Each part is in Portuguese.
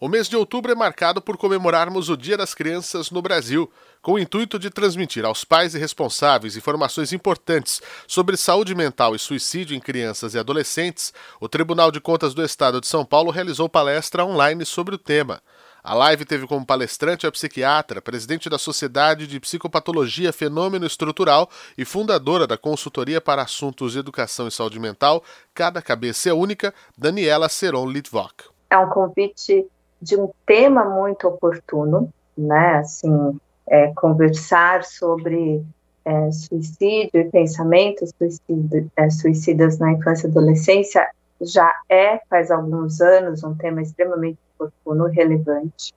O mês de outubro é marcado por comemorarmos o Dia das Crianças no Brasil, com o intuito de transmitir aos pais e responsáveis informações importantes sobre saúde mental e suicídio em crianças e adolescentes. O Tribunal de Contas do Estado de São Paulo realizou palestra online sobre o tema. A live teve como palestrante a psiquiatra, presidente da Sociedade de Psicopatologia Fenômeno Estrutural e fundadora da Consultoria para Assuntos de Educação e Saúde Mental, Cada Cabeça é Única, Daniela Seron Litvok. É um convite de um tema muito oportuno, né? Assim, é, conversar sobre é, suicídio e pensamentos é, suicidas na infância e adolescência já é, faz alguns anos, um tema extremamente oportuno, relevante.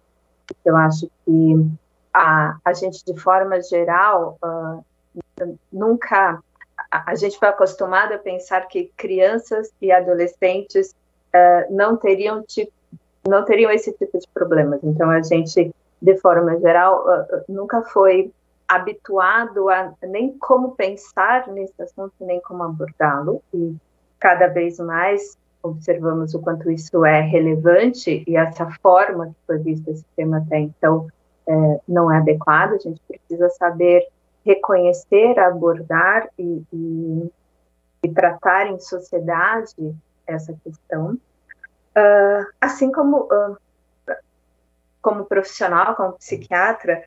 Eu acho que a, a gente, de forma geral, uh, nunca. A, a, gente foi acostumado a pensar que crianças e adolescentes uh, não teriam tipo não teriam esse tipo de problemas. Então, a gente, de forma geral, uh, nunca foi habituado a nem como pensar nesse assunto, nem como abordá-lo, e cada vez mais observamos o quanto isso é relevante e essa forma que foi visto esse tema até então é, não é adequada. A gente precisa saber reconhecer, abordar e, e, e tratar em sociedade essa questão. Uh, assim como, uh, como profissional, como psiquiatra,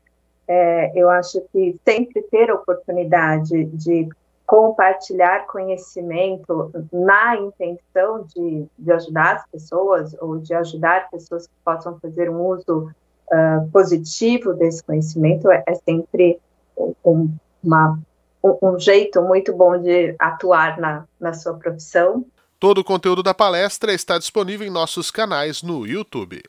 é, eu acho que sempre ter a oportunidade de compartilhar conhecimento na intenção de, de ajudar as pessoas ou de ajudar pessoas que possam fazer um uso uh, positivo desse conhecimento é, é sempre um, uma, um, jeito muito bom de atuar na, na sua profissão Todo o conteúdo da palestra está disponível em nossos canais no YouTube.